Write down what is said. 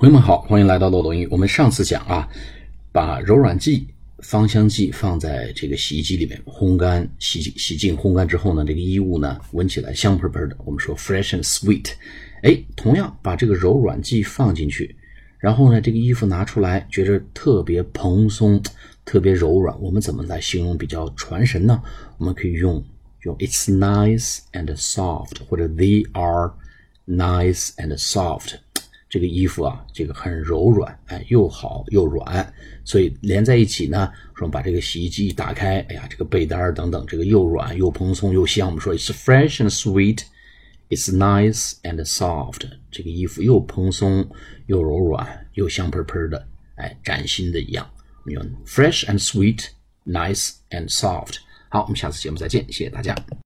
朋友们好，欢迎来到漏斗英语。我们上次讲啊，把柔软剂、芳香剂放在这个洗衣机里面烘干、洗洗净、烘干之后呢，这个衣物呢闻起来香喷喷的，我们说 fresh and sweet。哎，同样把这个柔软剂放进去，然后呢，这个衣服拿出来，觉着特别蓬松、特别柔软。我们怎么来形容比较传神呢？我们可以用用 it's nice and soft，或者 they are nice and soft。这个衣服啊，这个很柔软，哎，又好又软，所以连在一起呢。说把这个洗衣机一打开，哎呀，这个被单等等，这个又软又蓬松又香。我们说 it's fresh and sweet，it's nice and soft。这个衣服又蓬松又柔软又香喷喷的，哎，崭新的一样。我们用 fresh and sweet，nice and soft。好，我们下次节目再见，谢谢大家。